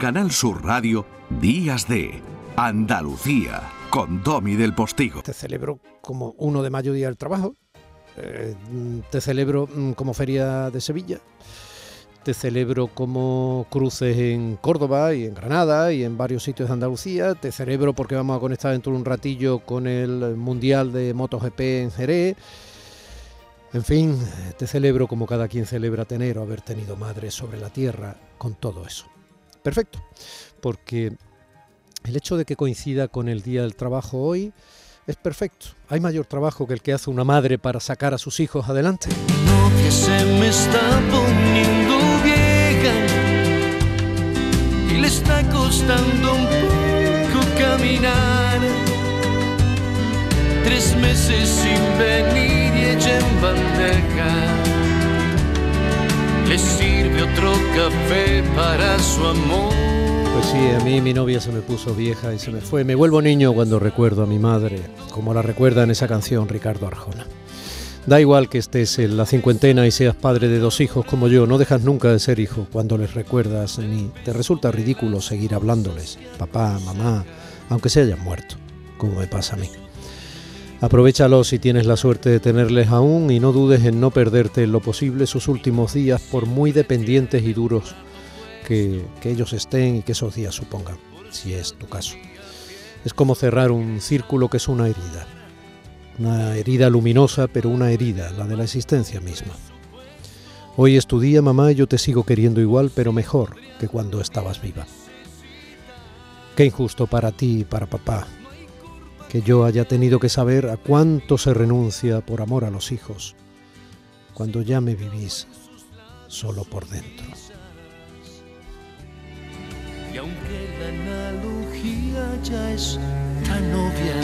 Canal Sur Radio, Días de Andalucía, con Domi del Postigo. Te celebro como 1 de mayo, Día del Trabajo. Eh, te celebro mm, como Feria de Sevilla. Te celebro como cruces en Córdoba y en Granada y en varios sitios de Andalucía. Te celebro porque vamos a conectar dentro de un ratillo con el Mundial de MotoGP en Jerez. En fin, te celebro como cada quien celebra tener o haber tenido madre sobre la tierra con todo eso. Perfecto, porque el hecho de que coincida con el Día del Trabajo hoy es perfecto. Hay mayor trabajo que el que hace una madre para sacar a sus hijos adelante. que se me está poniendo vieja y le está costando un poco caminar. Tres meses sin venir y en bandeja. Le sirve otro café para su amor. Pues sí, a mí mi novia se me puso vieja y se me fue. Me vuelvo niño cuando recuerdo a mi madre, como la recuerda en esa canción Ricardo Arjona. Da igual que estés en la cincuentena y seas padre de dos hijos como yo, no dejas nunca de ser hijo cuando les recuerdas ni te resulta ridículo seguir hablándoles, papá, mamá, aunque se hayan muerto, como me pasa a mí. Aprovechalo si tienes la suerte de tenerles aún y no dudes en no perderte en lo posible sus últimos días por muy dependientes y duros que, que ellos estén y que esos días supongan, si es tu caso. Es como cerrar un círculo que es una herida una herida luminosa, pero una herida, la de la existencia misma. Hoy es tu día, mamá, y yo te sigo queriendo igual, pero mejor que cuando estabas viva. Qué injusto para ti y para papá, que yo haya tenido que saber a cuánto se renuncia por amor a los hijos, cuando ya me vivís solo por dentro. Y aunque la analogía ya es tan obvia,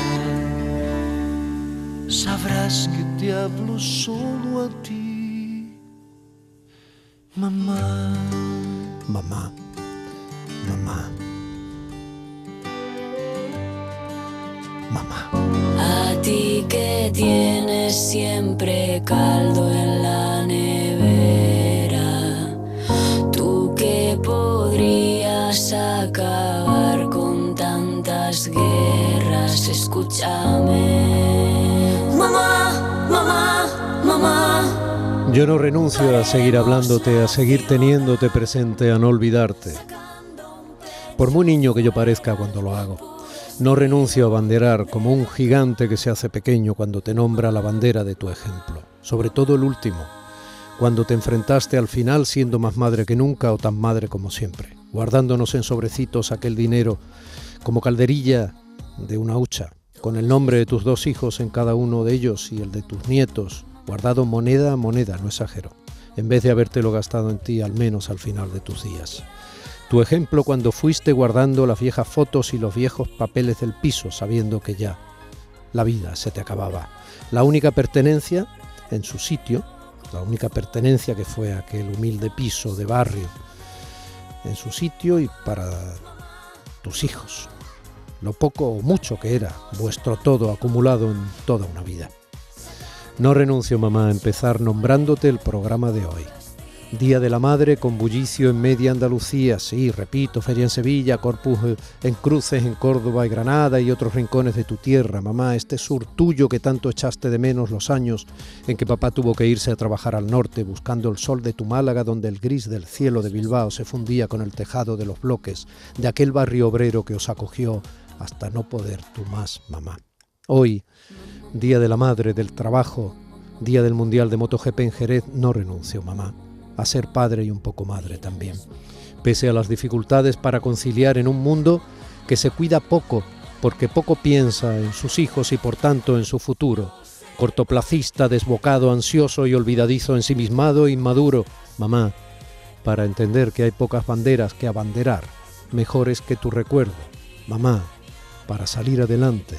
sabrás que te hablo solo a ti, mamá. Mamá, mamá, mamá. A ti que tienes siempre caldo en la nevera, tú que podrías acabar con tantas guerras, escúchame. Mamá, mamá, mamá. Yo no renuncio a seguir hablándote, a seguir teniéndote presente, a no olvidarte. Por muy niño que yo parezca cuando lo hago, no renuncio a banderar como un gigante que se hace pequeño cuando te nombra la bandera de tu ejemplo, sobre todo el último, cuando te enfrentaste al final siendo más madre que nunca o tan madre como siempre, guardándonos en sobrecitos aquel dinero como calderilla de una hucha, con el nombre de tus dos hijos en cada uno de ellos y el de tus nietos, guardado moneda a moneda, no exagero, en vez de habértelo gastado en ti al menos al final de tus días. Tu ejemplo cuando fuiste guardando las viejas fotos y los viejos papeles del piso, sabiendo que ya la vida se te acababa. La única pertenencia en su sitio, la única pertenencia que fue aquel humilde piso de barrio, en su sitio y para tus hijos lo poco o mucho que era vuestro todo acumulado en toda una vida. No renuncio, mamá, a empezar nombrándote el programa de hoy. Día de la Madre con bullicio en media Andalucía, sí, repito, feria en Sevilla, Corpus en Cruces, en Córdoba y Granada y otros rincones de tu tierra, mamá, este sur tuyo que tanto echaste de menos los años en que papá tuvo que irse a trabajar al norte buscando el sol de tu Málaga donde el gris del cielo de Bilbao se fundía con el tejado de los bloques de aquel barrio obrero que os acogió hasta no poder tú más, mamá. Hoy, Día de la Madre, del Trabajo, Día del Mundial de MotoGP en Jerez, no renuncio, mamá, a ser padre y un poco madre también. Pese a las dificultades para conciliar en un mundo que se cuida poco, porque poco piensa en sus hijos y por tanto en su futuro. Cortoplacista, desbocado, ansioso y olvidadizo, ensimismado e inmaduro. Mamá, para entender que hay pocas banderas que abanderar, mejores que tu recuerdo. Mamá, para salir adelante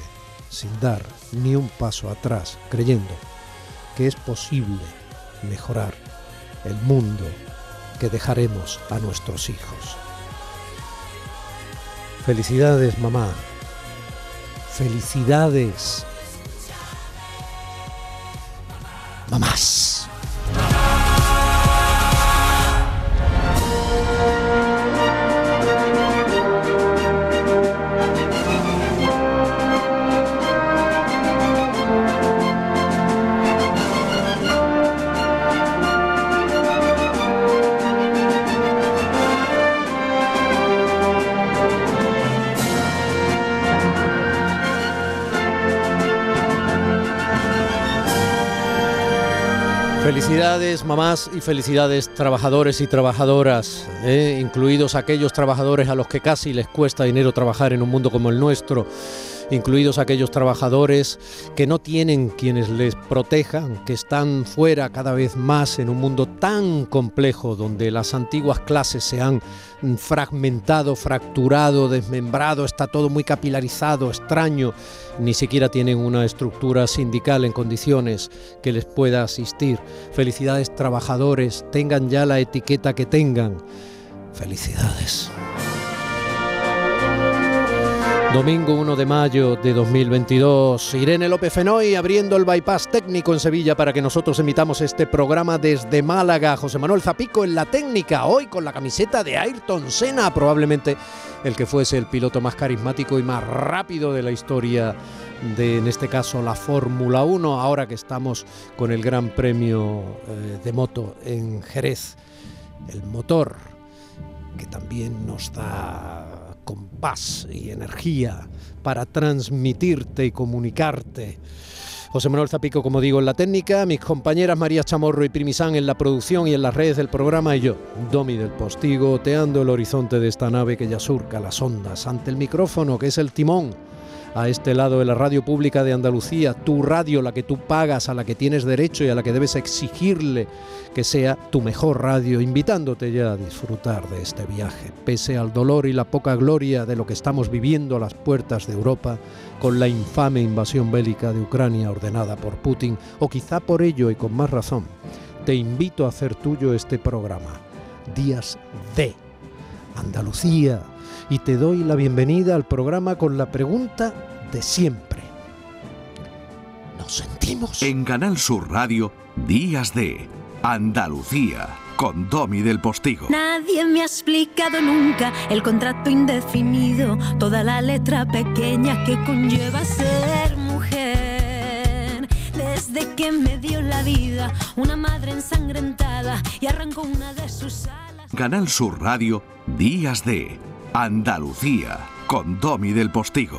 sin dar ni un paso atrás, creyendo que es posible mejorar el mundo que dejaremos a nuestros hijos. Felicidades, mamá. Felicidades. Mamás. Felicidades mamás y felicidades trabajadores y trabajadoras, eh, incluidos aquellos trabajadores a los que casi les cuesta dinero trabajar en un mundo como el nuestro incluidos aquellos trabajadores que no tienen quienes les protejan, que están fuera cada vez más en un mundo tan complejo donde las antiguas clases se han fragmentado, fracturado, desmembrado, está todo muy capilarizado, extraño, ni siquiera tienen una estructura sindical en condiciones que les pueda asistir. Felicidades trabajadores, tengan ya la etiqueta que tengan. Felicidades. Domingo 1 de mayo de 2022. Irene López Fenoy abriendo el bypass técnico en Sevilla para que nosotros emitamos este programa desde Málaga. José Manuel Zapico en la técnica, hoy con la camiseta de Ayrton Senna, probablemente el que fuese el piloto más carismático y más rápido de la historia de, en este caso, la Fórmula 1, ahora que estamos con el Gran Premio eh, de Moto en Jerez. El motor que también nos da compás y energía para transmitirte y comunicarte. José Manuel Zapico, como digo, en la técnica, mis compañeras María Chamorro y Primisán en la producción y en las redes del programa y yo, Domi del Postigo, oteando el horizonte de esta nave que ya surca las ondas ante el micrófono que es el timón a este lado de la radio pública de Andalucía, tu radio, la que tú pagas, a la que tienes derecho y a la que debes exigirle que sea tu mejor radio, invitándote ya a disfrutar de este viaje, pese al dolor y la poca gloria de lo que estamos viviendo a las puertas de Europa con la infame invasión bélica de Ucrania ordenada por Putin, o quizá por ello y con más razón, te invito a hacer tuyo este programa, Días de Andalucía, y te doy la bienvenida al programa con la pregunta de siempre. ¿Nos sentimos? En Canal Sur Radio, Días de Andalucía, con Domi del Postigo. Nadie me ha explicado nunca el contrato indefinido, toda la letra pequeña que conlleva ser mujer. Desde que me dio la vida una madre ensangrentada y arrancó una de sus alas. Canal Sur Radio, Días de Andalucía, con Domi del Postigo.